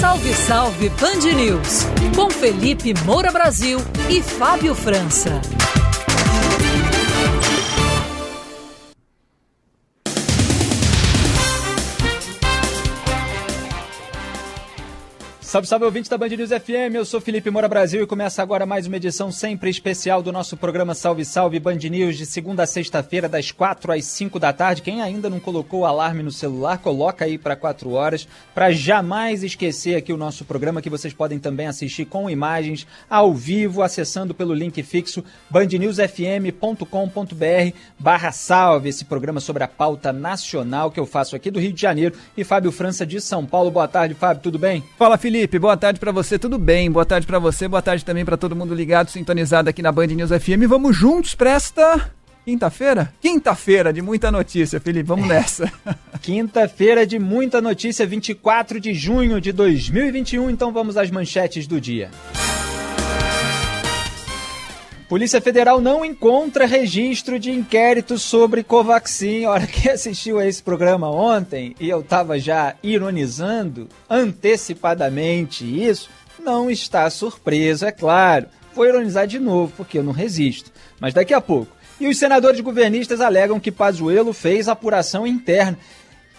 Salve, salve Band News. Com Felipe Moura Brasil e Fábio França. Salve, salve ouvinte da Band News FM, eu sou Felipe Moura Brasil e começa agora mais uma edição sempre especial do nosso programa Salve Salve Band News de segunda a sexta-feira das 4 às 5 da tarde. Quem ainda não colocou o alarme no celular, coloca aí para 4 horas para jamais esquecer aqui o nosso programa que vocês podem também assistir com imagens ao vivo acessando pelo link fixo bandnewsfm.com.br barra salve, esse programa sobre a pauta nacional que eu faço aqui do Rio de Janeiro e Fábio França de São Paulo. Boa tarde, Fábio, tudo bem? Fala, Felipe. Felipe, boa tarde para você, tudo bem? Boa tarde para você, boa tarde também para todo mundo ligado, sintonizado aqui na Band News FM. Vamos juntos para esta quinta-feira? Quinta-feira de muita notícia, Felipe, vamos nessa. Quinta-feira de muita notícia, 24 de junho de 2021, então vamos às manchetes do dia. Polícia Federal não encontra registro de inquérito sobre Covaxin. A hora que assistiu a esse programa ontem e eu estava já ironizando antecipadamente isso, não está surpreso, é claro. Vou ironizar de novo, porque eu não resisto. Mas daqui a pouco. E os senadores governistas alegam que Pazuello fez apuração interna.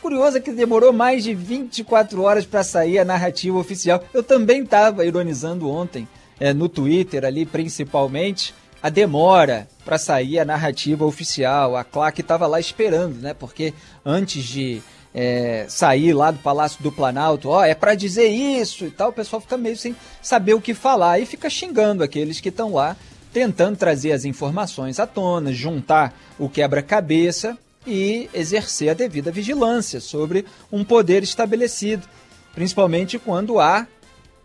Curioso é que demorou mais de 24 horas para sair a narrativa oficial. Eu também estava ironizando ontem, é, no Twitter ali principalmente, a demora para sair a narrativa oficial. A Claque estava lá esperando, né? Porque antes de é, sair lá do Palácio do Planalto, ó, é para dizer isso e tal, o pessoal fica meio sem saber o que falar e fica xingando aqueles que estão lá tentando trazer as informações à tona, juntar o quebra-cabeça e exercer a devida vigilância sobre um poder estabelecido, principalmente quando há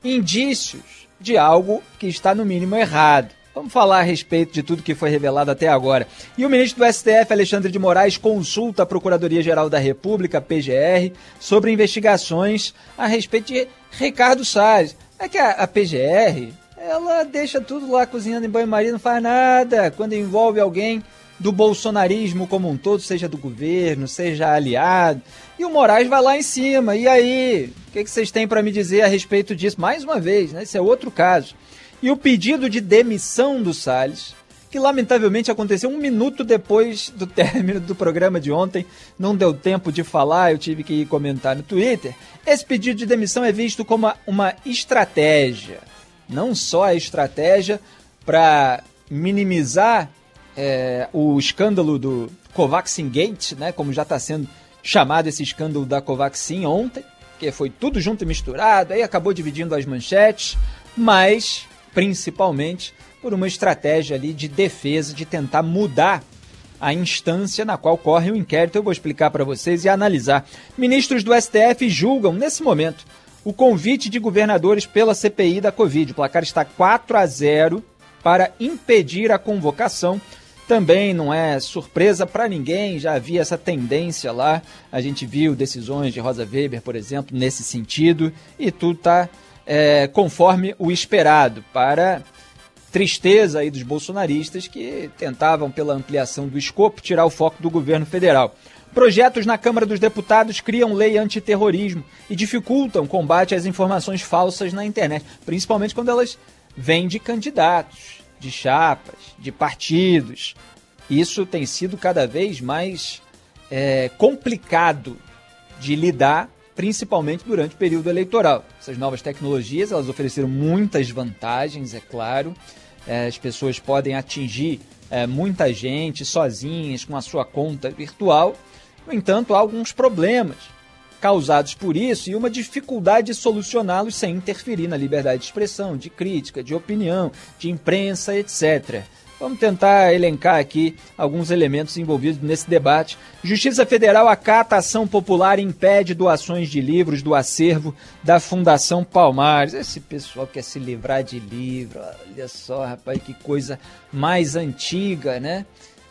indícios de algo que está no mínimo errado. Vamos falar a respeito de tudo que foi revelado até agora. E o ministro do STF, Alexandre de Moraes, consulta a Procuradoria-Geral da República, PGR, sobre investigações a respeito de Ricardo Salles. É que a, a PGR, ela deixa tudo lá cozinhando em banho-maria, não faz nada. Quando envolve alguém do bolsonarismo como um todo, seja do governo, seja aliado. E o Moraes vai lá em cima. E aí? O que, que vocês têm para me dizer a respeito disso? Mais uma vez, né? Esse é outro caso e o pedido de demissão do Salles, que lamentavelmente aconteceu um minuto depois do término do programa de ontem, não deu tempo de falar, eu tive que ir comentar no Twitter. Esse pedido de demissão é visto como uma estratégia, não só a estratégia para minimizar é, o escândalo do Covaxin Gate, né, como já está sendo chamado esse escândalo da Covaxin ontem, que foi tudo junto e misturado, aí acabou dividindo as manchetes, mas principalmente por uma estratégia ali de defesa, de tentar mudar a instância na qual corre o inquérito. Eu vou explicar para vocês e analisar. Ministros do STF julgam, nesse momento, o convite de governadores pela CPI da Covid. O placar está 4 a 0 para impedir a convocação. Também não é surpresa para ninguém, já havia essa tendência lá. A gente viu decisões de Rosa Weber, por exemplo, nesse sentido, e tudo está é, conforme o esperado, para tristeza aí dos bolsonaristas que tentavam, pela ampliação do escopo, tirar o foco do governo federal. Projetos na Câmara dos Deputados criam lei antiterrorismo e dificultam o combate às informações falsas na internet, principalmente quando elas vêm de candidatos, de chapas, de partidos. isso tem sido cada vez mais é, complicado de lidar, principalmente durante o período eleitoral. Essas novas tecnologias elas ofereceram muitas vantagens, é claro. É, as pessoas podem atingir é, muita gente sozinhas com a sua conta virtual. No entanto, há alguns problemas causados por isso e uma dificuldade de solucioná-los sem interferir na liberdade de expressão, de crítica, de opinião, de imprensa, etc. Vamos tentar elencar aqui alguns elementos envolvidos nesse debate. Justiça Federal acata ação popular e impede doações de livros do acervo da Fundação Palmares. Esse pessoal quer se livrar de livro. Olha só, rapaz, que coisa mais antiga, né?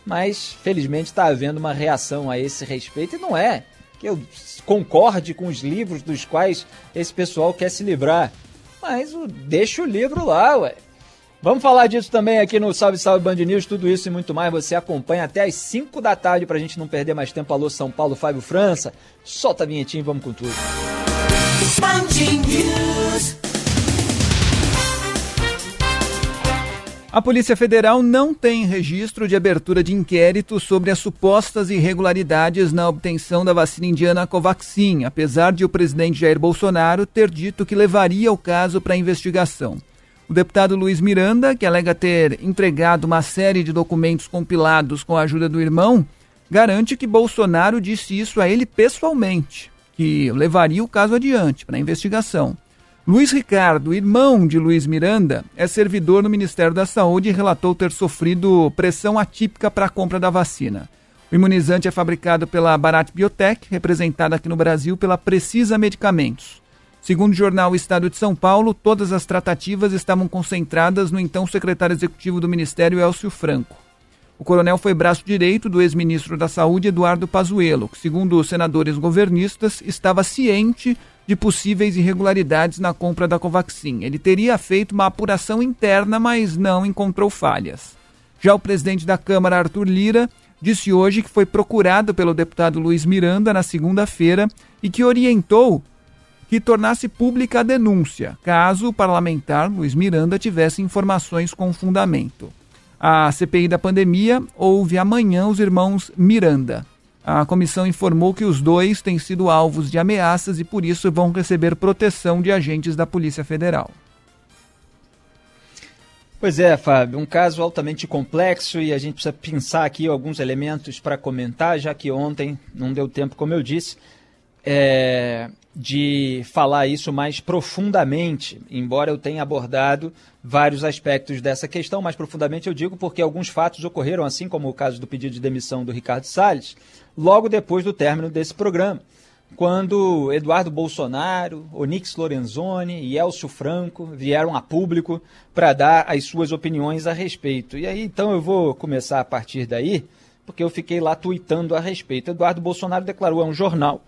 Mas, felizmente, está havendo uma reação a esse respeito. E não é que eu concorde com os livros dos quais esse pessoal quer se livrar. Mas deixa o livro lá, ué. Vamos falar disso também aqui no Salve Salve Band News, tudo isso e muito mais. Você acompanha até as 5 da tarde pra gente não perder mais tempo. Alô, São Paulo, Fábio França. Solta a vinhetinha e vamos com tudo. Band News. A Polícia Federal não tem registro de abertura de inquérito sobre as supostas irregularidades na obtenção da vacina indiana Covaxin, apesar de o presidente Jair Bolsonaro ter dito que levaria o caso para investigação. O deputado Luiz Miranda, que alega ter entregado uma série de documentos compilados com a ajuda do irmão, garante que Bolsonaro disse isso a ele pessoalmente, que levaria o caso adiante para investigação. Luiz Ricardo, irmão de Luiz Miranda, é servidor no Ministério da Saúde e relatou ter sofrido pressão atípica para a compra da vacina. O imunizante é fabricado pela Barat Biotech, representada aqui no Brasil pela Precisa Medicamentos. Segundo o jornal Estado de São Paulo, todas as tratativas estavam concentradas no então secretário executivo do Ministério, Elcio Franco. O coronel foi braço direito do ex-ministro da Saúde, Eduardo Pazuello, que, segundo os senadores governistas, estava ciente de possíveis irregularidades na compra da Covaxin. Ele teria feito uma apuração interna, mas não encontrou falhas. Já o presidente da Câmara, Arthur Lira, disse hoje que foi procurado pelo deputado Luiz Miranda na segunda-feira e que orientou que tornasse pública a denúncia, caso o parlamentar Luiz Miranda tivesse informações com fundamento. A CPI da pandemia ouve amanhã os irmãos Miranda. A comissão informou que os dois têm sido alvos de ameaças e por isso vão receber proteção de agentes da Polícia Federal. Pois é, Fábio, um caso altamente complexo e a gente precisa pensar aqui alguns elementos para comentar, já que ontem não deu tempo, como eu disse. É, de falar isso mais profundamente, embora eu tenha abordado vários aspectos dessa questão, mais profundamente eu digo porque alguns fatos ocorreram, assim como o caso do pedido de demissão do Ricardo Salles, logo depois do término desse programa, quando Eduardo Bolsonaro, Onix Lorenzoni e Elcio Franco vieram a público para dar as suas opiniões a respeito. E aí, então, eu vou começar a partir daí, porque eu fiquei lá tweetando a respeito. Eduardo Bolsonaro declarou a um jornal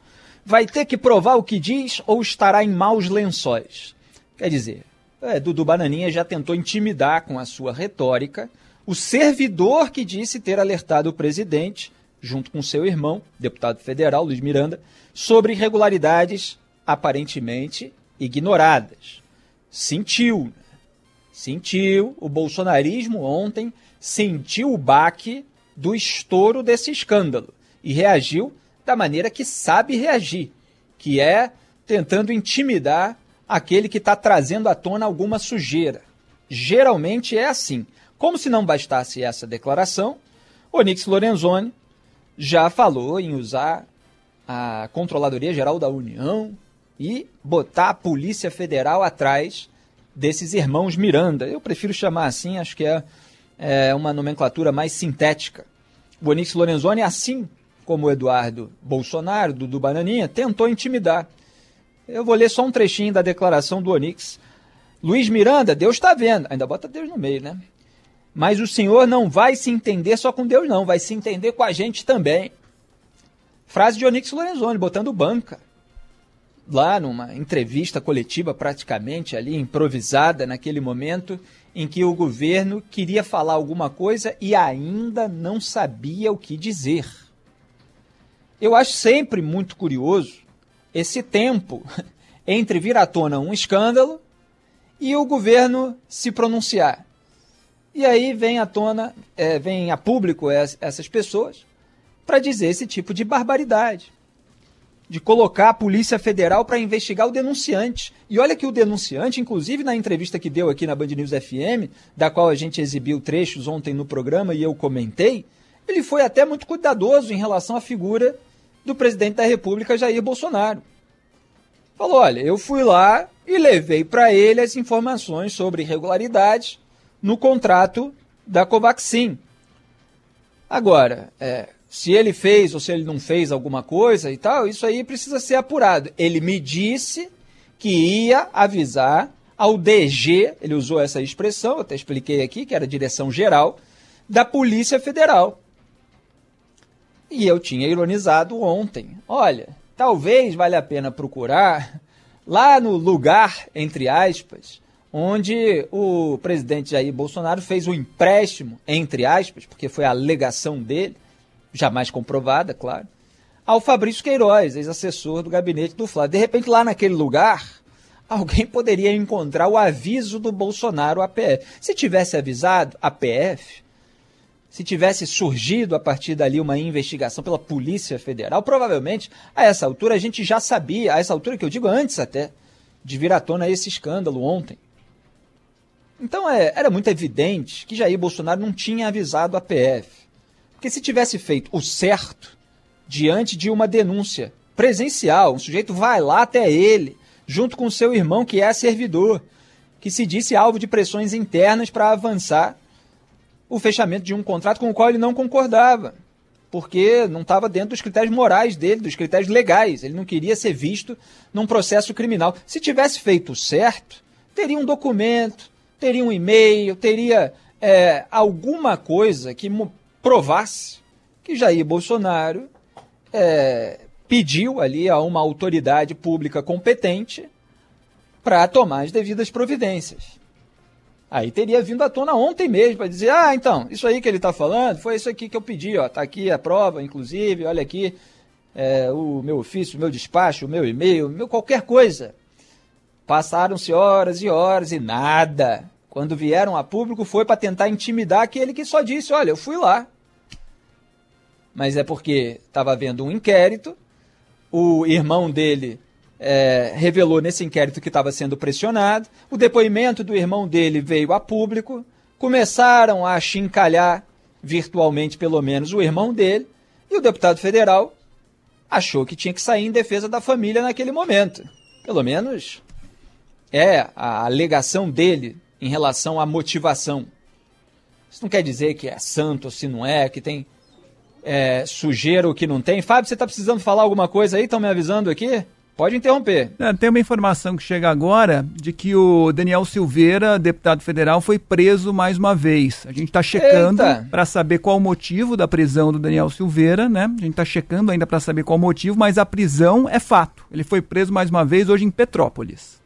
vai ter que provar o que diz ou estará em maus lençóis. Quer dizer, é, Dudu Bananinha já tentou intimidar com a sua retórica o servidor que disse ter alertado o presidente, junto com seu irmão, deputado federal Luiz Miranda, sobre irregularidades aparentemente ignoradas. Sentiu, né? sentiu, o bolsonarismo ontem sentiu o baque do estouro desse escândalo e reagiu da maneira que sabe reagir, que é tentando intimidar aquele que está trazendo à tona alguma sujeira. Geralmente é assim. Como se não bastasse essa declaração, Onix Lorenzoni já falou em usar a Controladoria Geral da União e botar a Polícia Federal atrás desses irmãos Miranda. Eu prefiro chamar assim, acho que é, é uma nomenclatura mais sintética. O Onix Lorenzoni, assim como Eduardo Bolsonaro, do Bananinha, tentou intimidar. Eu vou ler só um trechinho da declaração do Onix. Luiz Miranda, Deus está vendo. Ainda bota Deus no meio, né? Mas o senhor não vai se entender só com Deus, não. Vai se entender com a gente também. Frase de Onix Lorenzoni, botando banca. Lá numa entrevista coletiva, praticamente ali, improvisada naquele momento, em que o governo queria falar alguma coisa e ainda não sabia o que dizer. Eu acho sempre muito curioso esse tempo entre vir à tona um escândalo e o governo se pronunciar. E aí vem à tona, é, vem a público essas pessoas para dizer esse tipo de barbaridade. De colocar a Polícia Federal para investigar o denunciante. E olha que o denunciante, inclusive na entrevista que deu aqui na Band News FM, da qual a gente exibiu trechos ontem no programa e eu comentei, ele foi até muito cuidadoso em relação à figura do presidente da República, Jair Bolsonaro. Falou: olha, eu fui lá e levei para ele as informações sobre irregularidades no contrato da Covaxin. Agora, é, se ele fez ou se ele não fez alguma coisa e tal, isso aí precisa ser apurado. Ele me disse que ia avisar ao DG, ele usou essa expressão, eu até expliquei aqui, que era direção geral da Polícia Federal. E eu tinha ironizado ontem. Olha, talvez valha a pena procurar lá no lugar, entre aspas, onde o presidente Jair Bolsonaro fez o um empréstimo, entre aspas, porque foi a alegação dele, jamais comprovada, claro, ao Fabrício Queiroz, ex-assessor do gabinete do Flávio. De repente, lá naquele lugar, alguém poderia encontrar o aviso do Bolsonaro à PF. Se tivesse avisado a PF, se tivesse surgido a partir dali uma investigação pela Polícia Federal, provavelmente a essa altura a gente já sabia, a essa altura que eu digo antes até, de vir à tona esse escândalo ontem. Então é, era muito evidente que Jair Bolsonaro não tinha avisado a PF. Porque se tivesse feito o certo, diante de uma denúncia presencial, um sujeito vai lá até ele, junto com seu irmão que é servidor, que se disse alvo de pressões internas para avançar o fechamento de um contrato com o qual ele não concordava, porque não estava dentro dos critérios morais dele, dos critérios legais. Ele não queria ser visto num processo criminal. Se tivesse feito certo, teria um documento, teria um e-mail, teria é, alguma coisa que provasse que Jair Bolsonaro é, pediu ali a uma autoridade pública competente para tomar as devidas providências. Aí teria vindo à tona ontem mesmo para dizer: ah, então, isso aí que ele está falando foi isso aqui que eu pedi, ó, tá aqui a prova, inclusive, olha aqui é, o meu ofício, o meu despacho, o meu e-mail, meu qualquer coisa. Passaram-se horas e horas e nada. Quando vieram a público foi para tentar intimidar aquele que só disse: olha, eu fui lá. Mas é porque estava havendo um inquérito, o irmão dele é, revelou nesse inquérito que estava sendo pressionado. O depoimento do irmão dele veio a público. Começaram a chincalhar, virtualmente pelo menos, o irmão dele. E o deputado federal achou que tinha que sair em defesa da família naquele momento. Pelo menos é a alegação dele em relação à motivação. Isso não quer dizer que é santo ou se não é, que tem é, sujeira ou que não tem. Fábio, você está precisando falar alguma coisa aí? Estão me avisando aqui? Pode interromper. É, tem uma informação que chega agora de que o Daniel Silveira, deputado federal, foi preso mais uma vez. A gente está checando para saber qual o motivo da prisão do Daniel Silveira, né? A gente está checando ainda para saber qual o motivo, mas a prisão é fato. Ele foi preso mais uma vez hoje em Petrópolis.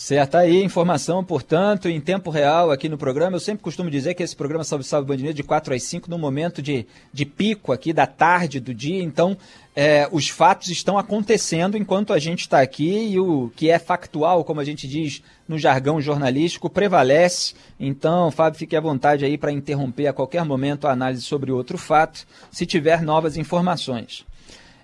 Certo, tá aí informação, portanto, em tempo real aqui no programa. Eu sempre costumo dizer que esse programa Salve Salve Bandineiro de 4 às 5, no momento de, de pico aqui da tarde do dia. Então, é, os fatos estão acontecendo enquanto a gente está aqui e o que é factual, como a gente diz no jargão jornalístico, prevalece. Então, Fábio, fique à vontade aí para interromper a qualquer momento a análise sobre outro fato, se tiver novas informações.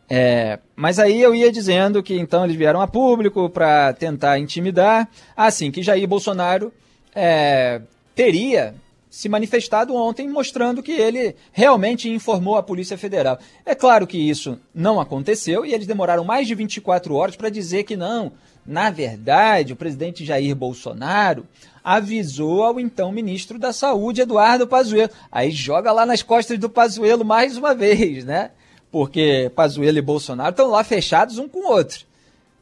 É, mas aí eu ia dizendo que então eles vieram a público para tentar intimidar, assim que Jair Bolsonaro é, teria se manifestado ontem mostrando que ele realmente informou a Polícia Federal. É claro que isso não aconteceu e eles demoraram mais de 24 horas para dizer que não. Na verdade, o presidente Jair Bolsonaro avisou ao então ministro da Saúde, Eduardo Pazuello. Aí joga lá nas costas do Pazuello mais uma vez, né? Porque Pazuello e Bolsonaro estão lá fechados um com o outro.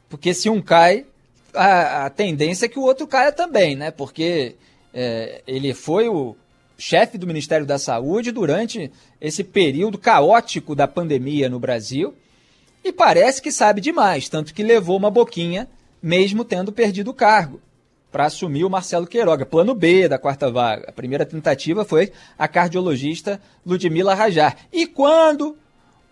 Porque se um cai, a, a tendência é que o outro caia também, né? Porque é, ele foi o chefe do Ministério da Saúde durante esse período caótico da pandemia no Brasil e parece que sabe demais, tanto que levou uma boquinha, mesmo tendo perdido o cargo, para assumir o Marcelo Queiroga, plano B da quarta vaga. A primeira tentativa foi a cardiologista Ludmila Rajar. E quando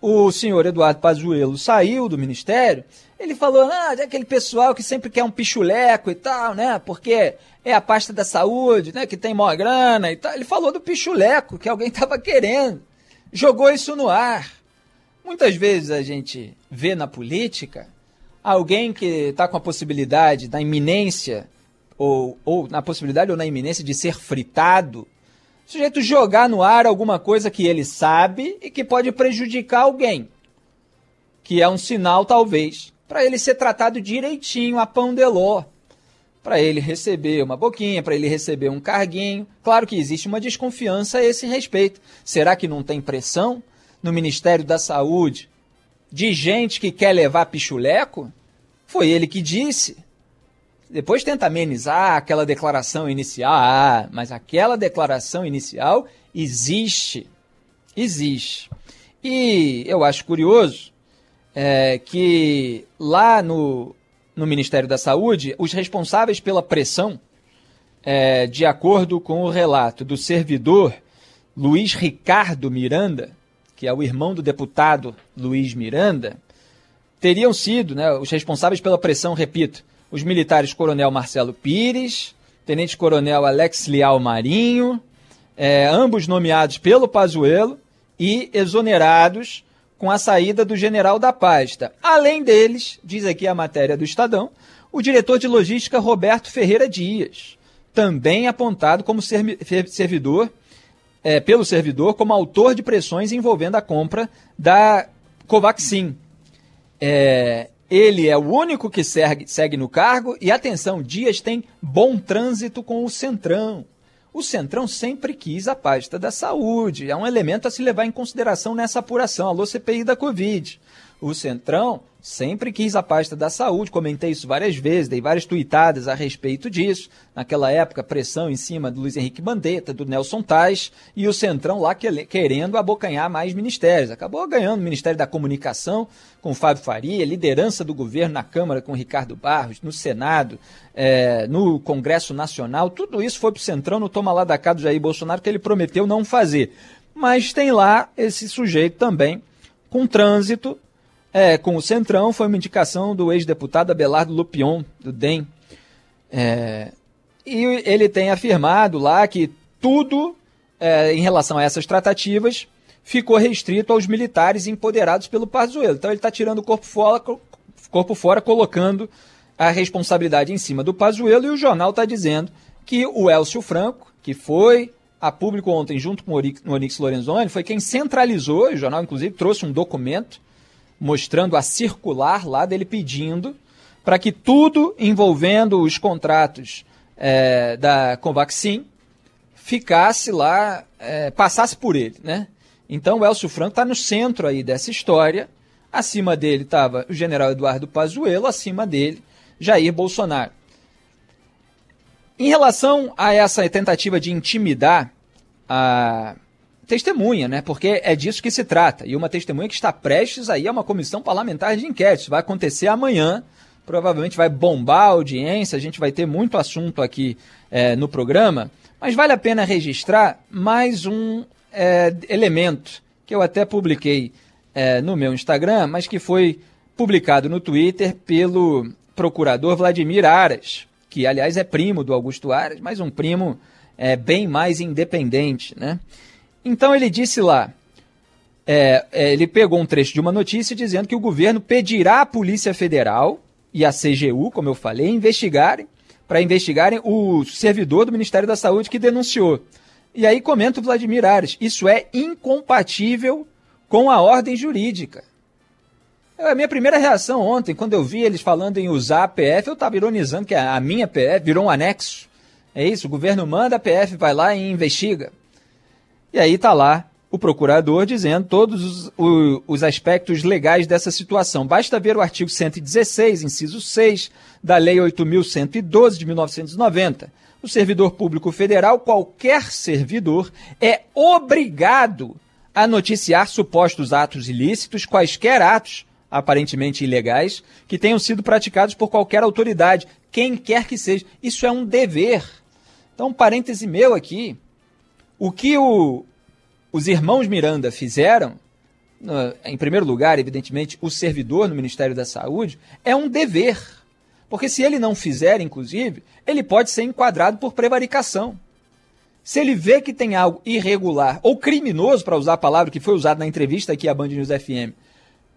o senhor Eduardo Pazuello saiu do ministério, ele falou, ah, é aquele pessoal que sempre quer um pichuleco e tal, né? Porque é a pasta da saúde, né, que tem maior grana e tal. Ele falou do pichuleco, que alguém estava querendo. Jogou isso no ar. Muitas vezes a gente vê na política alguém que está com a possibilidade, da iminência, ou, ou na possibilidade ou na iminência de ser fritado, o sujeito jogar no ar alguma coisa que ele sabe e que pode prejudicar alguém. Que é um sinal, talvez, para ele ser tratado direitinho, a pão de ló para ele receber uma boquinha, para ele receber um carguinho. Claro que existe uma desconfiança a esse respeito. Será que não tem pressão no Ministério da Saúde de gente que quer levar pichuleco? Foi ele que disse. Depois tenta amenizar aquela declaração inicial. Ah, mas aquela declaração inicial existe. Existe. E eu acho curioso é, que lá no, no Ministério da Saúde, os responsáveis pela pressão, é, de acordo com o relato do servidor Luiz Ricardo Miranda, que é o irmão do deputado Luiz Miranda, teriam sido né, os responsáveis pela pressão, repito, os militares Coronel Marcelo Pires, Tenente Coronel Alex Leal Marinho, é, ambos nomeados pelo Pazuello e exonerados com a saída do general da pasta. Além deles, diz aqui a matéria do Estadão, o diretor de logística Roberto Ferreira Dias, também apontado como servidor, é, pelo servidor, como autor de pressões envolvendo a compra da Covaxin. É, ele é o único que segue, segue no cargo e, atenção, Dias tem bom trânsito com o Centrão. O Centrão sempre quis a pasta da saúde. É um elemento a se levar em consideração nessa apuração. Alô, CPI da Covid. O Centrão sempre quis a pasta da saúde, comentei isso várias vezes, dei várias tuitadas a respeito disso. Naquela época, pressão em cima do Luiz Henrique Bandetta, do Nelson Tais, e o Centrão lá querendo abocanhar mais ministérios. Acabou ganhando o Ministério da Comunicação com Fábio Faria, liderança do governo na Câmara com Ricardo Barros, no Senado, é, no Congresso Nacional. Tudo isso foi para o Centrão no toma lá da cá do Jair Bolsonaro, que ele prometeu não fazer. Mas tem lá esse sujeito também com trânsito é, com o Centrão foi uma indicação do ex-deputado Abelardo Lupion, do DEM. É, e ele tem afirmado lá que tudo é, em relação a essas tratativas ficou restrito aos militares empoderados pelo Pazuello. Então ele está tirando o corpo fora, corpo fora, colocando a responsabilidade em cima do Pazuello e o jornal está dizendo que o Elcio Franco, que foi a público ontem junto com o Onix Lorenzoni, foi quem centralizou, o jornal inclusive trouxe um documento mostrando a circular lá dele pedindo para que tudo envolvendo os contratos é, da Convaxin ficasse lá, é, passasse por ele, né? Então o Elcio Franco está no centro aí dessa história. Acima dele estava o general Eduardo Pazuello, acima dele Jair Bolsonaro. Em relação a essa tentativa de intimidar a testemunha, né? Porque é disso que se trata. E uma testemunha que está prestes aí a uma comissão parlamentar de inquérito. Vai acontecer amanhã. Provavelmente vai bombar a audiência. A gente vai ter muito assunto aqui é, no programa. Mas vale a pena registrar mais um é, elemento que eu até publiquei é, no meu Instagram, mas que foi publicado no Twitter pelo procurador Vladimir Aras, que aliás é primo do Augusto Aras, mas um primo é, bem mais independente, né? Então ele disse lá, é, é, ele pegou um trecho de uma notícia dizendo que o governo pedirá à Polícia Federal e à CGU, como eu falei, investigarem, para investigarem o servidor do Ministério da Saúde que denunciou. E aí comenta o Vladimir Ares, isso é incompatível com a ordem jurídica. A minha primeira reação ontem, quando eu vi eles falando em usar a PF, eu estava ironizando que a minha PF virou um anexo. É isso, o governo manda, a PF vai lá e investiga. E aí está lá o procurador dizendo todos os, o, os, aspectos legais dessa situação. Basta ver o artigo 116, inciso 6, da Lei 8.112 de 1990. O servidor público federal, qualquer servidor, é obrigado a noticiar supostos atos ilícitos, quaisquer atos aparentemente ilegais, que tenham sido praticados por qualquer autoridade, quem quer que seja. Isso é um dever. Então, um parêntese meu aqui. O que o, os irmãos Miranda fizeram, em primeiro lugar, evidentemente, o servidor no Ministério da Saúde, é um dever. Porque se ele não fizer, inclusive, ele pode ser enquadrado por prevaricação. Se ele vê que tem algo irregular ou criminoso, para usar a palavra que foi usada na entrevista aqui à Band News FM,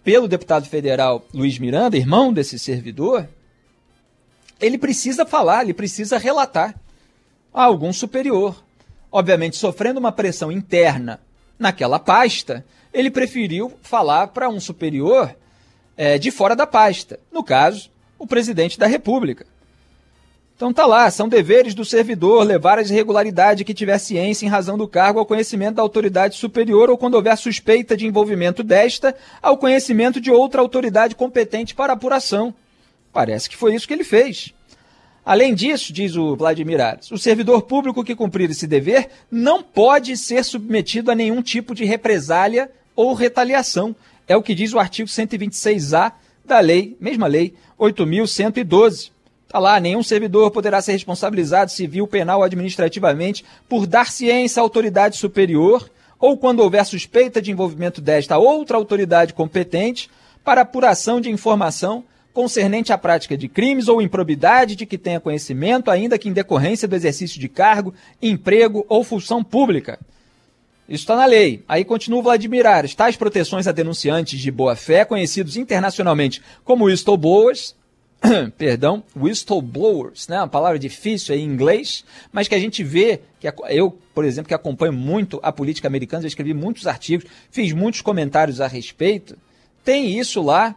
pelo deputado federal Luiz Miranda, irmão desse servidor, ele precisa falar, ele precisa relatar a algum superior. Obviamente, sofrendo uma pressão interna naquela pasta, ele preferiu falar para um superior é, de fora da pasta, no caso, o presidente da República. Então tá lá, são deveres do servidor levar as irregularidades que tiver ciência em razão do cargo ao conhecimento da autoridade superior ou quando houver suspeita de envolvimento desta, ao conhecimento de outra autoridade competente para apuração. Parece que foi isso que ele fez. Além disso, diz o Vladimir Ares, o servidor público que cumprir esse dever não pode ser submetido a nenhum tipo de represália ou retaliação. É o que diz o artigo 126A da lei, mesma lei, 8.112. Está lá, nenhum servidor poderá ser responsabilizado civil, penal ou administrativamente por dar ciência à autoridade superior ou quando houver suspeita de envolvimento desta outra autoridade competente para apuração de informação concernente à prática de crimes ou improbidade de que tenha conhecimento, ainda que em decorrência do exercício de cargo, emprego ou função pública. Isso está na lei. Aí continua o Vladimir Ares. Tais proteções a denunciantes de boa-fé, conhecidos internacionalmente como whistleblowers, perdão, whistleblowers, né? Uma palavra difícil em inglês, mas que a gente vê, que eu, por exemplo, que acompanho muito a política americana, já escrevi muitos artigos, fiz muitos comentários a respeito, tem isso lá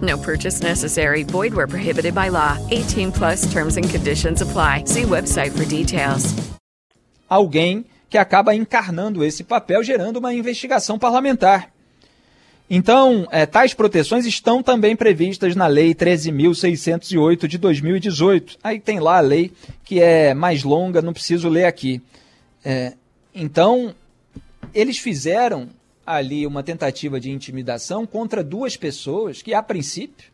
No purchase necessary. Void where prohibited by law. 18 plus terms and conditions apply. See website for details. Alguém que acaba encarnando esse papel, gerando uma investigação parlamentar. Então, é, tais proteções estão também previstas na Lei 13.608 de 2018. Aí tem lá a lei que é mais longa, não preciso ler aqui. É, então, eles fizeram ali uma tentativa de intimidação contra duas pessoas que, a princípio,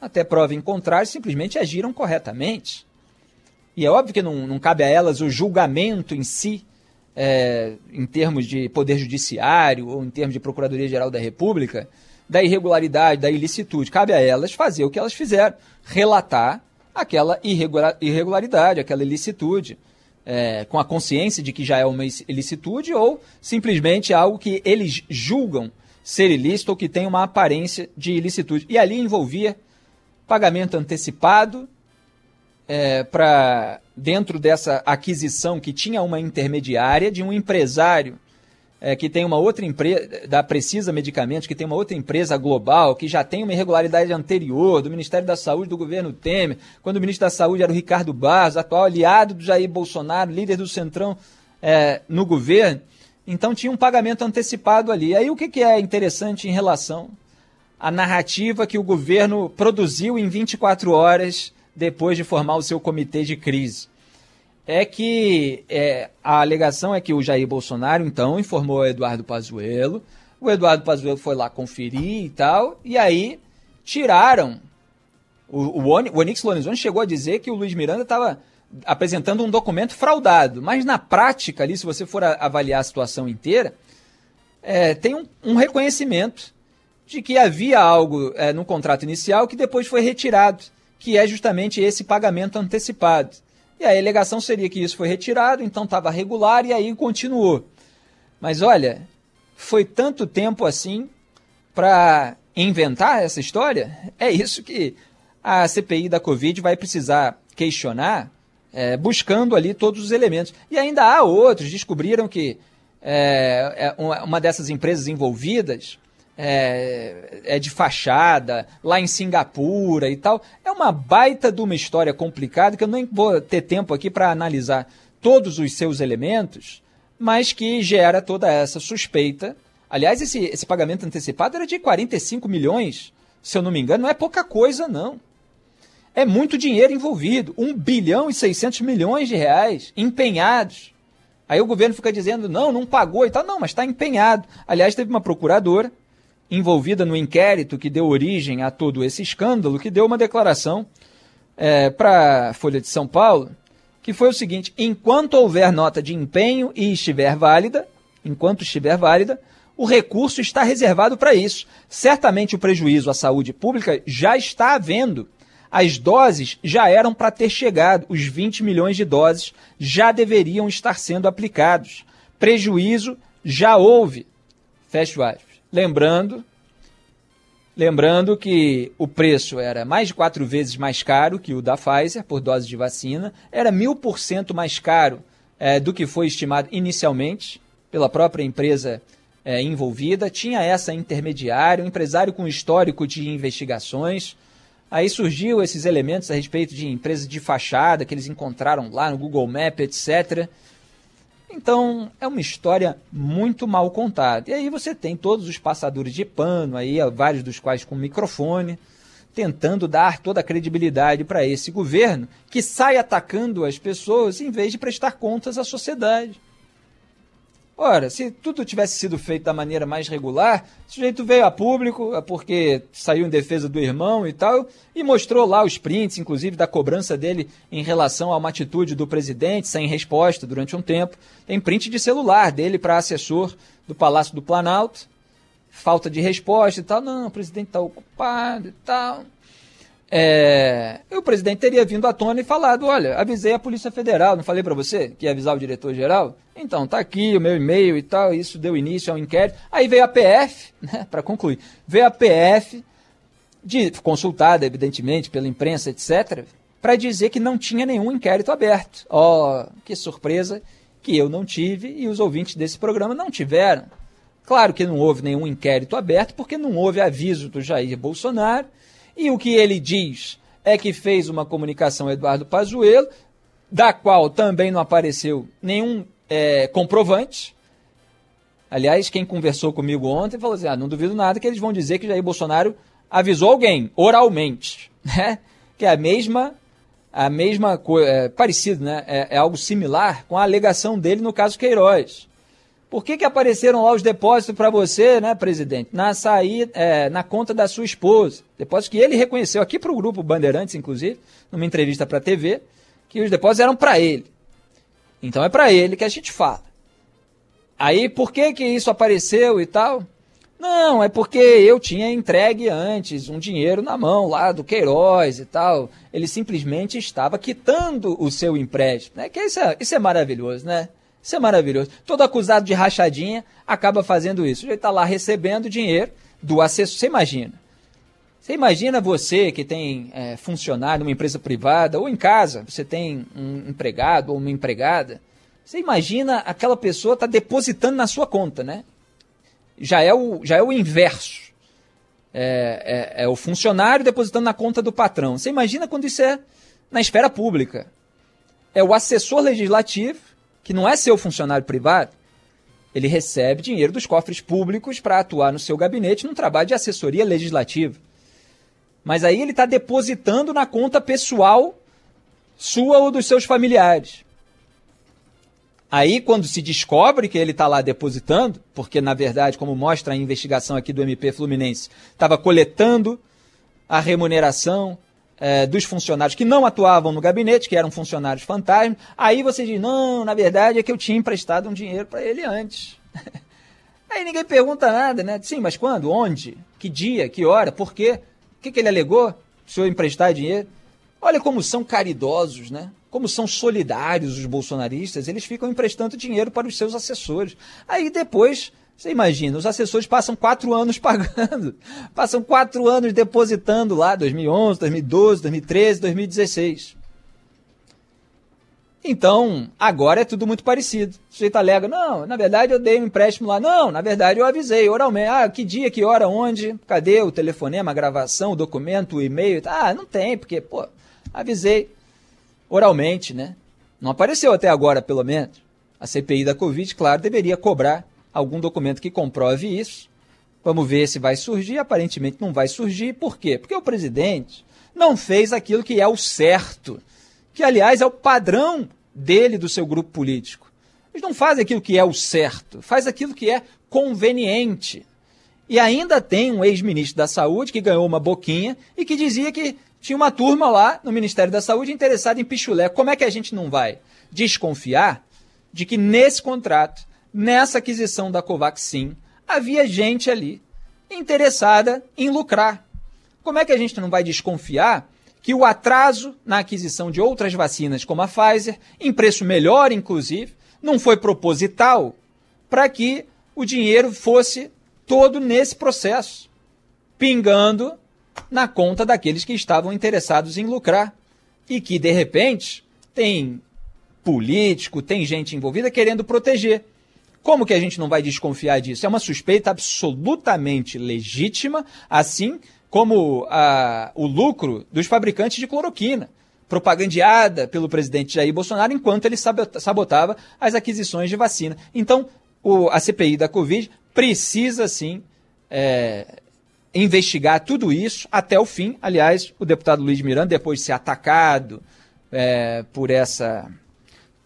até prova em contrário, simplesmente agiram corretamente. E é óbvio que não, não cabe a elas o julgamento em si, é, em termos de poder judiciário ou em termos de Procuradoria-Geral da República, da irregularidade, da ilicitude. Cabe a elas fazer o que elas fizeram, relatar aquela irregularidade, aquela ilicitude é, com a consciência de que já é uma ilicitude ou simplesmente algo que eles julgam ser ilícito ou que tem uma aparência de ilicitude. E ali envolvia pagamento antecipado é, para dentro dessa aquisição que tinha uma intermediária de um empresário é, que tem uma outra empresa, da Precisa Medicamentos, que tem uma outra empresa global, que já tem uma irregularidade anterior do Ministério da Saúde do governo Temer, quando o ministro da Saúde era o Ricardo Barros, atual aliado do Jair Bolsonaro, líder do Centrão é, no governo. Então tinha um pagamento antecipado ali. Aí o que, que é interessante em relação à narrativa que o governo produziu em 24 horas depois de formar o seu comitê de crise? É que é, a alegação é que o Jair Bolsonaro, então, informou o Eduardo Pazuello, o Eduardo Pazuello foi lá conferir e tal, e aí tiraram. O, o, o Onix Lorenzoni chegou a dizer que o Luiz Miranda estava apresentando um documento fraudado, mas na prática ali, se você for avaliar a situação inteira, é, tem um, um, reconhecimento de que havia algo é, no contrato inicial que depois foi retirado, que é justamente esse pagamento antecipado. E a alegação seria que isso foi retirado, então estava regular e aí continuou. Mas olha, foi tanto tempo assim para inventar essa história? É isso que a CPI da Covid vai precisar questionar, é, buscando ali todos os elementos. E ainda há outros, descobriram que é, é uma dessas empresas envolvidas é, é, de fachada, lá em Singapura e tal. É uma baita de uma história complicada que eu nem vou ter tempo aqui para analisar todos os seus elementos, mas que gera toda essa suspeita. Aliás, esse, esse pagamento antecipado era de 45 milhões, se eu não me engano, não é pouca coisa, não. É muito dinheiro envolvido, 1 bilhão e 600 milhões de reais empenhados Aí o governo fica dizendo, não, não pagou e tal. Não, mas está empenhado. Aliás, teve uma procuradora envolvida no inquérito que deu origem a todo esse escândalo, que deu uma declaração é, para a Folha de São Paulo, que foi o seguinte: enquanto houver nota de empenho e estiver válida, enquanto estiver válida, o recurso está reservado para isso. Certamente o prejuízo à saúde pública já está havendo. As doses já eram para ter chegado, os 20 milhões de doses já deveriam estar sendo aplicados. Prejuízo já houve. Fecha o aspas. Lembrando, lembrando que o preço era mais de quatro vezes mais caro que o da Pfizer por dose de vacina, era mil por cento mais caro é, do que foi estimado inicialmente pela própria empresa é, envolvida. Tinha essa intermediária, um empresário com histórico de investigações. Aí surgiu esses elementos a respeito de empresas de fachada que eles encontraram lá no Google Maps, etc. Então, é uma história muito mal contada. E aí você tem todos os passadores de pano, aí, vários dos quais com microfone, tentando dar toda a credibilidade para esse governo que sai atacando as pessoas em vez de prestar contas à sociedade. Ora, se tudo tivesse sido feito da maneira mais regular, o sujeito veio a público, é porque saiu em defesa do irmão e tal, e mostrou lá os prints, inclusive, da cobrança dele em relação a uma atitude do presidente, sem resposta durante um tempo. Tem print de celular dele para assessor do Palácio do Planalto, falta de resposta e tal. Não, o presidente está ocupado e tal. É, o presidente teria vindo à tona e falado: olha, avisei a Polícia Federal, não falei para você que ia avisar o diretor-geral? Então, tá aqui o meu e-mail e tal, isso deu início ao inquérito. Aí veio a PF, né, para concluir, veio a PF, de, consultada, evidentemente, pela imprensa, etc., para dizer que não tinha nenhum inquérito aberto. Ó, oh, que surpresa que eu não tive e os ouvintes desse programa não tiveram. Claro que não houve nenhum inquérito aberto, porque não houve aviso do Jair Bolsonaro e o que ele diz é que fez uma comunicação Eduardo Pazuello, da qual também não apareceu nenhum é, comprovante. Aliás, quem conversou comigo ontem falou assim: ah, não duvido nada que eles vão dizer que Jair Bolsonaro avisou alguém oralmente, né? Que é a mesma, a mesma coisa, é, parecido, né? É, é, algo similar com a alegação dele no caso Queiroz. Por que, que apareceram lá os depósitos para você, né, presidente? Na saída, é, na conta da sua esposa. Depósitos que ele reconheceu aqui para o grupo Bandeirantes, inclusive, numa entrevista para a TV, que os depósitos eram para ele. Então é para ele que a gente fala. Aí por que que isso apareceu e tal? Não, é porque eu tinha entregue antes um dinheiro na mão lá do Queiroz e tal. Ele simplesmente estava quitando o seu empréstimo. Né? Que isso é, isso é maravilhoso, né? Isso é maravilhoso. Todo acusado de rachadinha acaba fazendo isso. Ele está lá recebendo dinheiro do assessor. Você imagina. Você imagina você que tem é, funcionário numa empresa privada ou em casa, você tem um empregado ou uma empregada. Você imagina aquela pessoa está depositando na sua conta, né? Já é o, já é o inverso. É, é, é o funcionário depositando na conta do patrão. Você imagina quando isso é na esfera pública. É o assessor legislativo que não é seu funcionário privado, ele recebe dinheiro dos cofres públicos para atuar no seu gabinete num trabalho de assessoria legislativa. Mas aí ele está depositando na conta pessoal sua ou dos seus familiares. Aí, quando se descobre que ele está lá depositando, porque na verdade, como mostra a investigação aqui do MP Fluminense, estava coletando a remuneração é, dos funcionários que não atuavam no gabinete, que eram funcionários fantasma, aí você diz, não, na verdade é que eu tinha emprestado um dinheiro para ele antes. aí ninguém pergunta nada, né? Sim, mas quando? Onde? Que dia? Que hora? Por quê? O que, que ele alegou? Se eu emprestar dinheiro? Olha como são caridosos, né? Como são solidários os bolsonaristas, eles ficam emprestando dinheiro para os seus assessores. Aí depois você imagina, os assessores passam quatro anos pagando, passam quatro anos depositando lá, 2011, 2012, 2013, 2016. Então, agora é tudo muito parecido. O sujeito alega, não, na verdade eu dei um empréstimo lá. Não, na verdade eu avisei oralmente. Ah, que dia, que hora, onde? Cadê o telefonema, a gravação, o documento, o e-mail? Ah, não tem, porque, pô, avisei oralmente, né? Não apareceu até agora, pelo menos. A CPI da Covid, claro, deveria cobrar algum documento que comprove isso. Vamos ver se vai surgir. Aparentemente não vai surgir. Por quê? Porque o presidente não fez aquilo que é o certo, que aliás é o padrão dele, do seu grupo político. Eles não fazem aquilo que é o certo, faz aquilo que é conveniente. E ainda tem um ex-ministro da Saúde que ganhou uma boquinha e que dizia que tinha uma turma lá no Ministério da Saúde interessada em pichulé. Como é que a gente não vai desconfiar de que nesse contrato, nessa aquisição da Covaxin, havia gente ali interessada em lucrar? Como é que a gente não vai desconfiar que o atraso na aquisição de outras vacinas, como a Pfizer, em preço melhor, inclusive, não foi proposital para que o dinheiro fosse todo nesse processo, pingando na conta daqueles que estavam interessados em lucrar e que, de repente, tem político, tem gente envolvida querendo proteger. Como que a gente não vai desconfiar disso? É uma suspeita absolutamente legítima, assim como a, o lucro dos fabricantes de cloroquina, propagandeada pelo presidente Jair Bolsonaro enquanto ele sabotava as aquisições de vacina. Então, o, a CPI da Covid precisa sim é, investigar tudo isso até o fim. Aliás, o deputado Luiz Miranda, depois de ser atacado é, por essa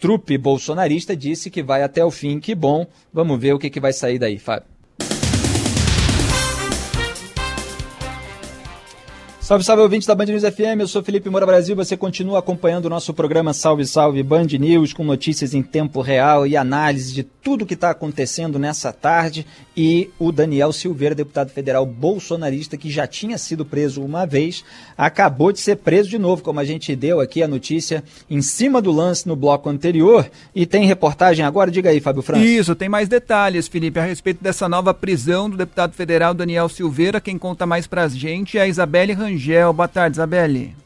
trupe bolsonarista, disse que vai até o fim. Que bom. Vamos ver o que, que vai sair daí, Fábio. Salve, salve, ouvintes da Band News FM, eu sou Felipe Moura Brasil, você continua acompanhando o nosso programa Salve, Salve Band News, com notícias em tempo real e análise de tudo que está acontecendo nessa tarde, e o Daniel Silveira, deputado federal bolsonarista, que já tinha sido preso uma vez, acabou de ser preso de novo, como a gente deu aqui a notícia em cima do lance no bloco anterior, e tem reportagem agora, diga aí, Fábio França. Isso, tem mais detalhes, Felipe, a respeito dessa nova prisão do deputado federal Daniel Silveira, quem conta mais pra gente é a Isabelle Rangel, Rangel. Boa tarde, Isabelle.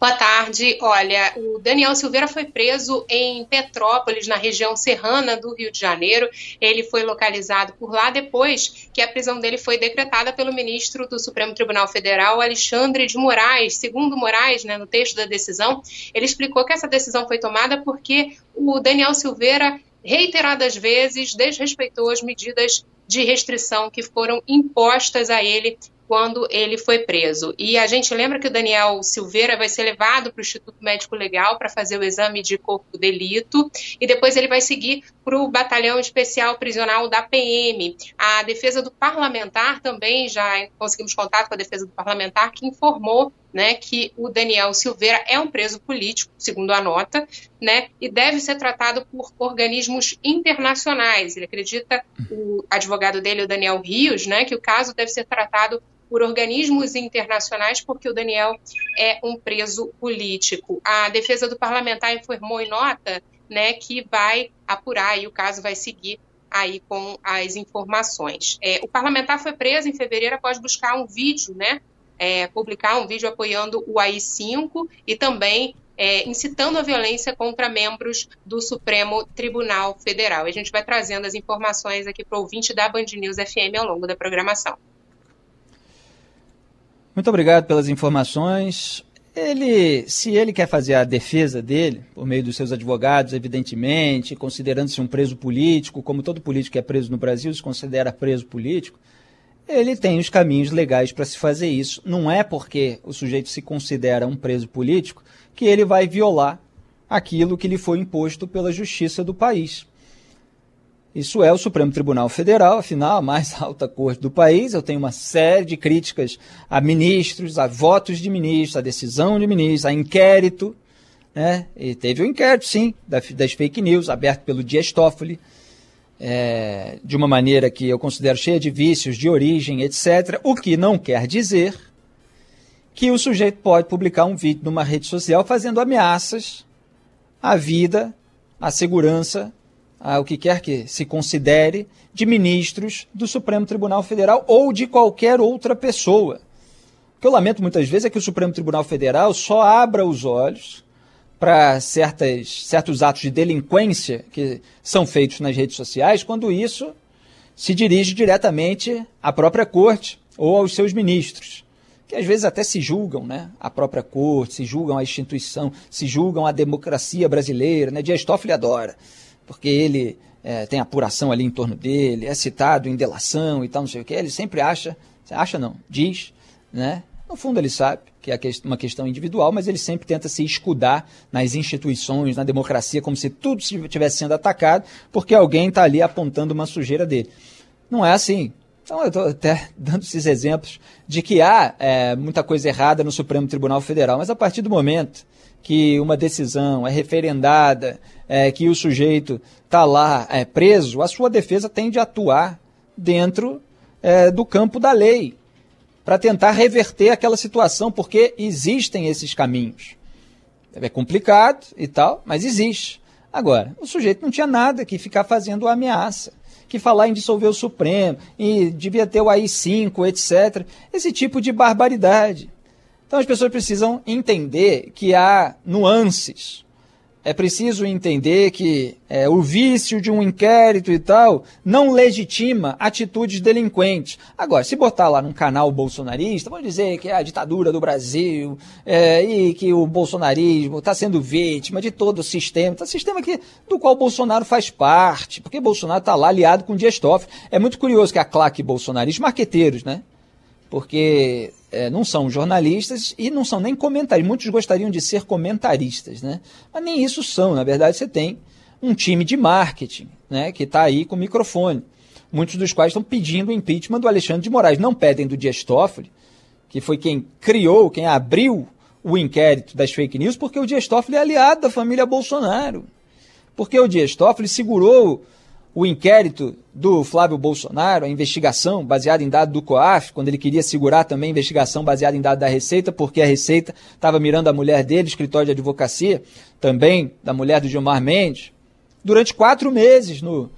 Boa tarde. Olha, o Daniel Silveira foi preso em Petrópolis, na região serrana do Rio de Janeiro. Ele foi localizado por lá depois que a prisão dele foi decretada pelo ministro do Supremo Tribunal Federal, Alexandre de Moraes. Segundo Moraes, né, no texto da decisão, ele explicou que essa decisão foi tomada porque o Daniel Silveira reiteradas vezes desrespeitou as medidas de restrição que foram impostas a ele quando ele foi preso. E a gente lembra que o Daniel Silveira vai ser levado para o Instituto Médico Legal para fazer o exame de corpo delito e depois ele vai seguir para o Batalhão Especial Prisional da PM. A defesa do parlamentar também, já conseguimos contato com a defesa do parlamentar, que informou né, que o Daniel Silveira é um preso político, segundo a nota, né, e deve ser tratado por organismos internacionais. Ele acredita, o advogado dele, o Daniel Rios, né, que o caso deve ser tratado por organismos internacionais, porque o Daniel é um preso político. A defesa do parlamentar informou em nota né, que vai apurar e o caso vai seguir aí com as informações. É, o parlamentar foi preso em fevereiro após buscar um vídeo, né, é, publicar um vídeo apoiando o AI-5 e também é, incitando a violência contra membros do Supremo Tribunal Federal. E a gente vai trazendo as informações aqui para o ouvinte da Band News FM ao longo da programação. Muito obrigado pelas informações. Ele, se ele quer fazer a defesa dele, por meio dos seus advogados, evidentemente, considerando-se um preso político, como todo político que é preso no Brasil se considera preso político, ele tem os caminhos legais para se fazer isso. Não é porque o sujeito se considera um preso político que ele vai violar aquilo que lhe foi imposto pela justiça do país. Isso é o Supremo Tribunal Federal, afinal, a mais alta corte do país. Eu tenho uma série de críticas a ministros, a votos de ministros, a decisão de ministros, a inquérito. Né? E teve o um inquérito, sim, das fake news, aberto pelo Dias Toffoli, é, de uma maneira que eu considero cheia de vícios, de origem, etc. O que não quer dizer que o sujeito pode publicar um vídeo numa rede social fazendo ameaças à vida, à segurança ao que quer que se considere, de ministros do Supremo Tribunal Federal ou de qualquer outra pessoa. O que eu lamento muitas vezes é que o Supremo Tribunal Federal só abra os olhos para certos atos de delinquência que são feitos nas redes sociais, quando isso se dirige diretamente à própria corte ou aos seus ministros, que às vezes até se julgam, né? A própria corte, se julgam a instituição, se julgam a democracia brasileira, né? Dias Toffoli adora porque ele é, tem apuração ali em torno dele, é citado em delação e tal, não sei o que, ele sempre acha, acha não, diz, né, No fundo, ele sabe que é uma questão individual, mas ele sempre tenta se escudar nas instituições, na democracia, como se tudo estivesse sendo atacado, porque alguém está ali apontando uma sujeira dele. Não é assim. Então, eu estou até dando esses exemplos de que há é, muita coisa errada no Supremo Tribunal Federal, mas a partir do momento que uma decisão é referendada, é, que o sujeito está lá é, preso, a sua defesa tem de atuar dentro é, do campo da lei para tentar reverter aquela situação, porque existem esses caminhos. É complicado e tal, mas existe. Agora, o sujeito não tinha nada que ficar fazendo ameaça que falar em dissolver o Supremo, e devia ter o AI-5, etc. Esse tipo de barbaridade. Então as pessoas precisam entender que há nuances é preciso entender que é, o vício de um inquérito e tal não legitima atitudes delinquentes. Agora, se botar lá num canal bolsonarista, vamos dizer que é a ditadura do Brasil é, e que o bolsonarismo está sendo vítima de todo o sistema, tá, sistema que, do qual Bolsonaro faz parte, porque Bolsonaro está lá aliado com Dias Toffoli. É muito curioso que a claque bolsonarista, marqueteiros, né? porque é, não são jornalistas e não são nem comentaristas. Muitos gostariam de ser comentaristas, né? Mas nem isso são. Na verdade, você tem um time de marketing, né? Que está aí com o microfone. Muitos dos quais estão pedindo o impeachment do Alexandre de Moraes. Não pedem do Dias Toffoli, que foi quem criou, quem abriu o inquérito das fake news, porque o Dias Toffoli é aliado da família Bolsonaro. Porque o Dias Toffoli segurou o inquérito do Flávio Bolsonaro, a investigação baseada em dado do COAF, quando ele queria segurar também a investigação baseada em dado da Receita, porque a Receita estava mirando a mulher dele, escritório de advocacia, também da mulher do Gilmar Mendes, durante quatro meses no,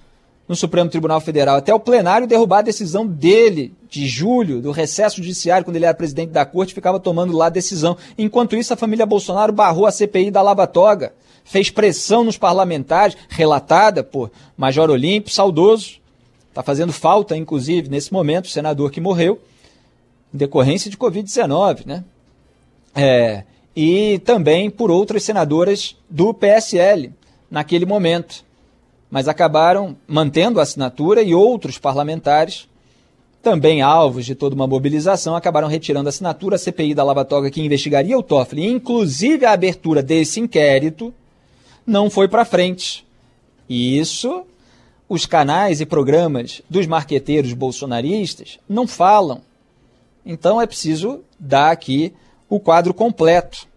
no Supremo Tribunal Federal, até o plenário derrubar a decisão dele, de julho, do recesso judiciário, quando ele era presidente da corte, ficava tomando lá a decisão. Enquanto isso, a família Bolsonaro barrou a CPI da Lava Toga fez pressão nos parlamentares, relatada por Major Olímpio, saudoso. Está fazendo falta, inclusive, nesse momento, o senador que morreu, em decorrência de Covid-19, né? É, e também por outras senadoras do PSL, naquele momento. Mas acabaram mantendo a assinatura e outros parlamentares, também alvos de toda uma mobilização, acabaram retirando a assinatura. A CPI da Lava Toga, que investigaria o Toffoli, inclusive a abertura desse inquérito, não foi para frente. E isso os canais e programas dos marqueteiros bolsonaristas não falam. Então é preciso dar aqui o quadro completo.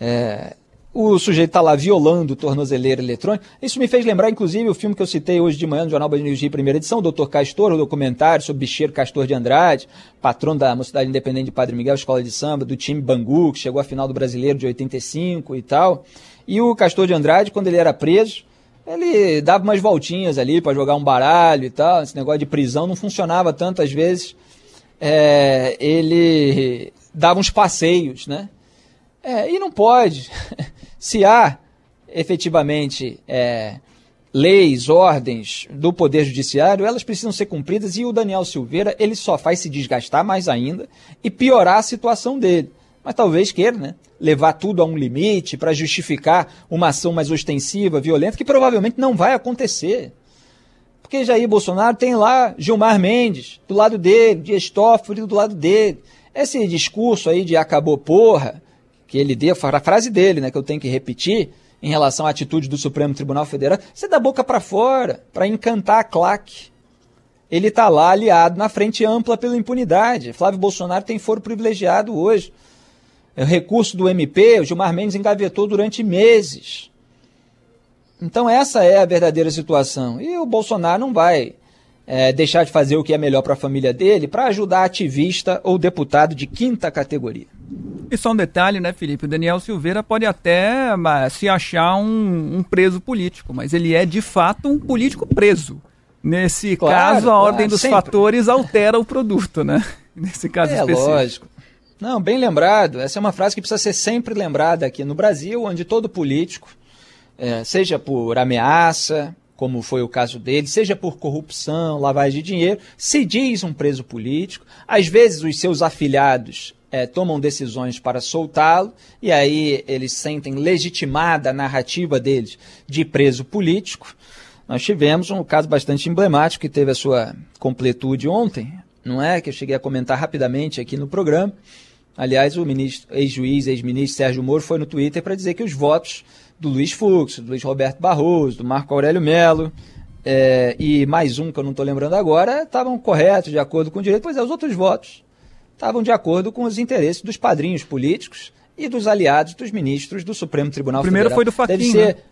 É, o sujeito está lá violando tornozeleira eletrônica. Isso me fez lembrar, inclusive, o filme que eu citei hoje de manhã no Jornal News Dia, primeira edição, o Dr. Castor, o documentário sobre bicheiro Castor de Andrade, patrão da Mocidade Independente de Padre Miguel, escola de samba, do time Bangu, que chegou à final do Brasileiro de 85 e tal. E o Castor de Andrade, quando ele era preso, ele dava umas voltinhas ali para jogar um baralho e tal. Esse negócio de prisão não funcionava tanto às vezes. É, ele dava uns passeios, né? É, e não pode. Se há efetivamente é, leis, ordens do Poder Judiciário, elas precisam ser cumpridas e o Daniel Silveira ele só faz se desgastar mais ainda e piorar a situação dele. Mas talvez queira, né? levar tudo a um limite para justificar uma ação mais ostensiva, violenta, que provavelmente não vai acontecer. Porque Jair Bolsonaro tem lá Gilmar Mendes do lado dele, Dias Toffoli do lado dele. Esse discurso aí de acabou porra, que ele deu, a frase dele, né, que eu tenho que repetir, em relação à atitude do Supremo Tribunal Federal, você dá boca para fora, para encantar a claque. Ele está lá aliado na frente ampla pela impunidade. Flávio Bolsonaro tem foro privilegiado hoje. É o recurso do MP, o Gilmar Mendes engavetou durante meses. Então essa é a verdadeira situação. E o Bolsonaro não vai é, deixar de fazer o que é melhor para a família dele para ajudar ativista ou deputado de quinta categoria. E só um detalhe, né, Felipe? O Daniel Silveira pode até se achar um, um preso político, mas ele é de fato um político preso. Nesse claro, caso, a claro, ordem dos sempre. fatores altera o produto, né? Nesse caso é, específico. Lógico. Não, bem lembrado. Essa é uma frase que precisa ser sempre lembrada aqui no Brasil, onde todo político, é, seja por ameaça, como foi o caso dele, seja por corrupção, lavagem de dinheiro, se diz um preso político. Às vezes os seus afilhados é, tomam decisões para soltá-lo, e aí eles sentem legitimada a narrativa deles de preso político. Nós tivemos um caso bastante emblemático que teve a sua completude ontem, não é? Que eu cheguei a comentar rapidamente aqui no programa, Aliás, o ex-juiz, ex-ministro Sérgio Moro foi no Twitter para dizer que os votos do Luiz Fux, do Luiz Roberto Barroso, do Marco Aurélio Melo é, e mais um que eu não estou lembrando agora estavam corretos, de acordo com o direito. Pois é, os outros votos estavam de acordo com os interesses dos padrinhos políticos e dos aliados dos ministros do Supremo Tribunal o primeiro Federal. foi do Faquin, ser, né?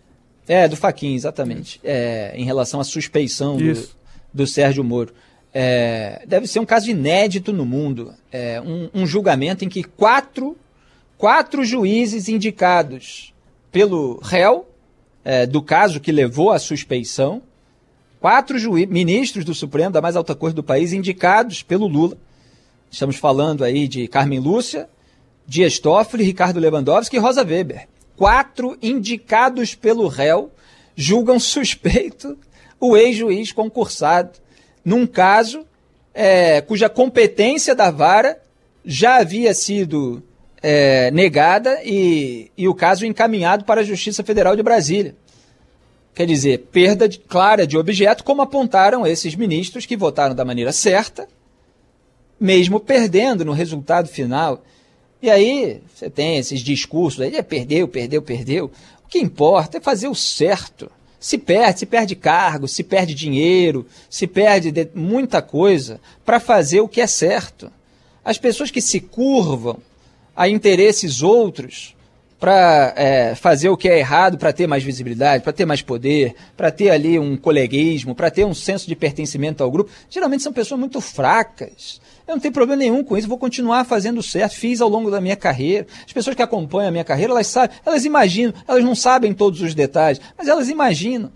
É, do Faquin, exatamente. É, em relação à suspeição do, do Sérgio Moro. É, deve ser um caso inédito no mundo. É, um, um, julgamento em que quatro, quatro juízes indicados pelo réu é, do caso que levou à suspeição, quatro ministros do Supremo, da mais alta corte do país, indicados pelo Lula. Estamos falando aí de Carmen Lúcia, Dias Toffoli, Ricardo Lewandowski e Rosa Weber. Quatro indicados pelo réu julgam suspeito o ex-juiz concursado num caso é, cuja competência da vara já havia sido é, negada e, e o caso encaminhado para a Justiça Federal de Brasília. Quer dizer, perda de, clara de objeto, como apontaram esses ministros que votaram da maneira certa, mesmo perdendo no resultado final. E aí você tem esses discursos aí, é, perdeu, perdeu, perdeu. O que importa é fazer o certo se perde, se perde cargo, se perde dinheiro, se perde muita coisa para fazer o que é certo. As pessoas que se curvam a interesses outros para é, fazer o que é errado, para ter mais visibilidade, para ter mais poder, para ter ali um coleguismo, para ter um senso de pertencimento ao grupo, geralmente são pessoas muito fracas. Eu não tenho problema nenhum com isso, vou continuar fazendo certo, fiz ao longo da minha carreira. As pessoas que acompanham a minha carreira, elas sabem, elas imaginam, elas não sabem todos os detalhes, mas elas imaginam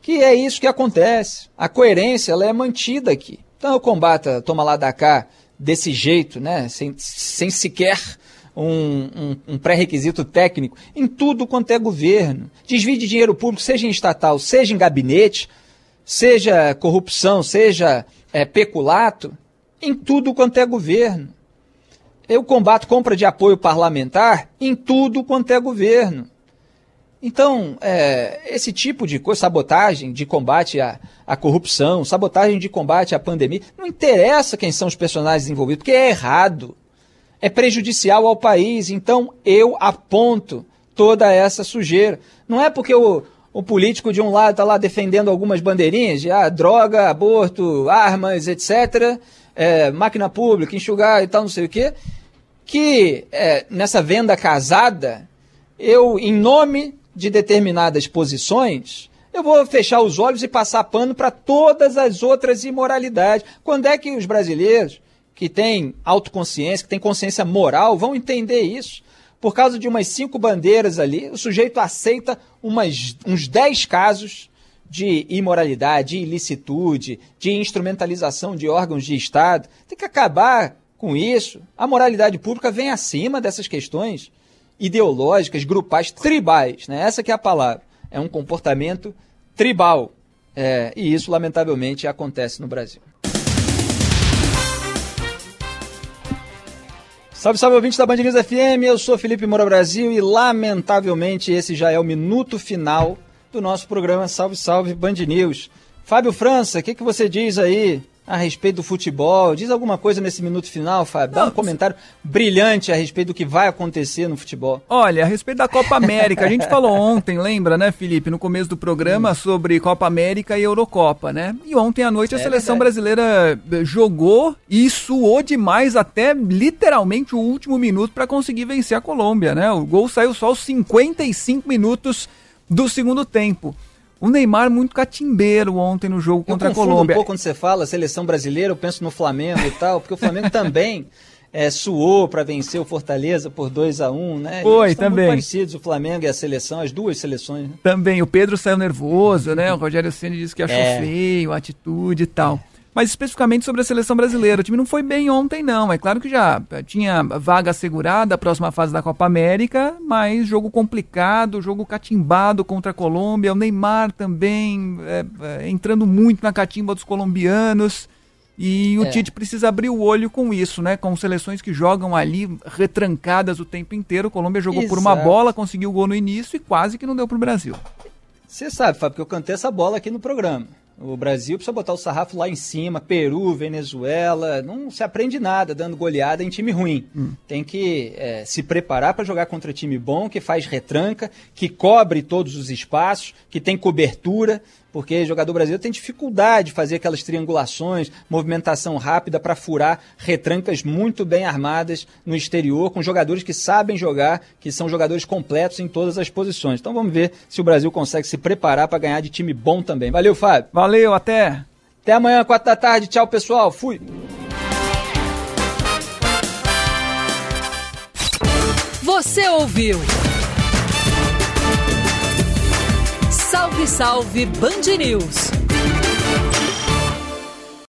que é isso que acontece. A coerência ela é mantida aqui. Então eu combato a toma lá da cá desse jeito, né, sem, sem sequer um, um, um pré-requisito técnico, em tudo quanto é governo. Desvio de dinheiro público, seja em estatal, seja em gabinete, seja corrupção, seja é, peculato, em tudo quanto é governo. Eu combato compra de apoio parlamentar em tudo quanto é governo. Então, é, esse tipo de coisa, sabotagem de combate à, à, corrupção, sabotagem de combate à pandemia, não interessa quem são os personagens envolvidos, porque é errado, é prejudicial ao país. Então, eu aponto toda essa sujeira. Não é porque o, o político de um lado está lá defendendo algumas bandeirinhas de ah, droga, aborto, armas, etc., é, máquina pública, enxugar e tal, não sei o quê, que é, nessa venda casada, eu, em nome de determinadas posições, eu vou fechar os olhos e passar pano para todas as outras imoralidades. Quando é que os brasileiros que têm autoconsciência, que têm consciência moral, vão entender isso? Por causa de umas cinco bandeiras ali, o sujeito aceita umas, uns dez casos de imoralidade, de ilicitude, de instrumentalização de órgãos de Estado. Tem que acabar com isso. A moralidade pública vem acima dessas questões ideológicas, grupais, tribais. Né? Essa que é a palavra. É um comportamento tribal. É, e isso, lamentavelmente, acontece no Brasil. Salve, salve, ouvintes da Band News FM. Eu sou Felipe Moura Brasil e, lamentavelmente, esse já é o minuto final do nosso programa Salve Salve Band News. Fábio França, o que, que você diz aí a respeito do futebol? Diz alguma coisa nesse minuto final, Fábio? Dá um comentário brilhante a respeito do que vai acontecer no futebol. Olha, a respeito da Copa América, a gente falou ontem, lembra, né, Felipe, no começo do programa, hum. sobre Copa América e Eurocopa, né? E ontem à noite a é seleção verdade. brasileira eh, jogou e suou demais até literalmente o último minuto para conseguir vencer a Colômbia, né? O gol saiu só aos 55 minutos do segundo tempo. O Neymar muito catimbeiro ontem no jogo contra a Colômbia. um pouco quando você fala seleção brasileira, eu penso no Flamengo e tal, porque o Flamengo também é, suou para vencer o Fortaleza por 2 a 1 um, né? Foi, também. Muito parecidos o Flamengo e a seleção, as duas seleções. Né? Também, o Pedro saiu nervoso, né? O Rogério Ceni disse que achou é. feio, a atitude e tal. Mas especificamente sobre a seleção brasileira. O time não foi bem ontem, não. É claro que já tinha vaga assegurada a próxima fase da Copa América, mas jogo complicado, jogo catimbado contra a Colômbia. O Neymar também é, é, entrando muito na catimba dos colombianos. E o é. Tite precisa abrir o olho com isso, né? Com seleções que jogam ali retrancadas o tempo inteiro. A Colômbia jogou Exato. por uma bola, conseguiu o gol no início e quase que não deu para o Brasil. Você sabe, Fábio, que eu cantei essa bola aqui no programa. O Brasil precisa botar o sarrafo lá em cima, Peru, Venezuela, não se aprende nada dando goleada em time ruim. Hum. Tem que é, se preparar para jogar contra time bom, que faz retranca, que cobre todos os espaços, que tem cobertura, porque jogador brasileiro tem dificuldade de fazer aquelas triangulações, movimentação rápida para furar retrancas muito bem armadas no exterior, com jogadores que sabem jogar, que são jogadores completos em todas as posições. Então vamos ver se o Brasil consegue se preparar para ganhar de time bom também. Valeu, Fábio. Valeu. Até. Até amanhã, quatro da tarde. Tchau, pessoal. Fui. Você ouviu? Salve, Band News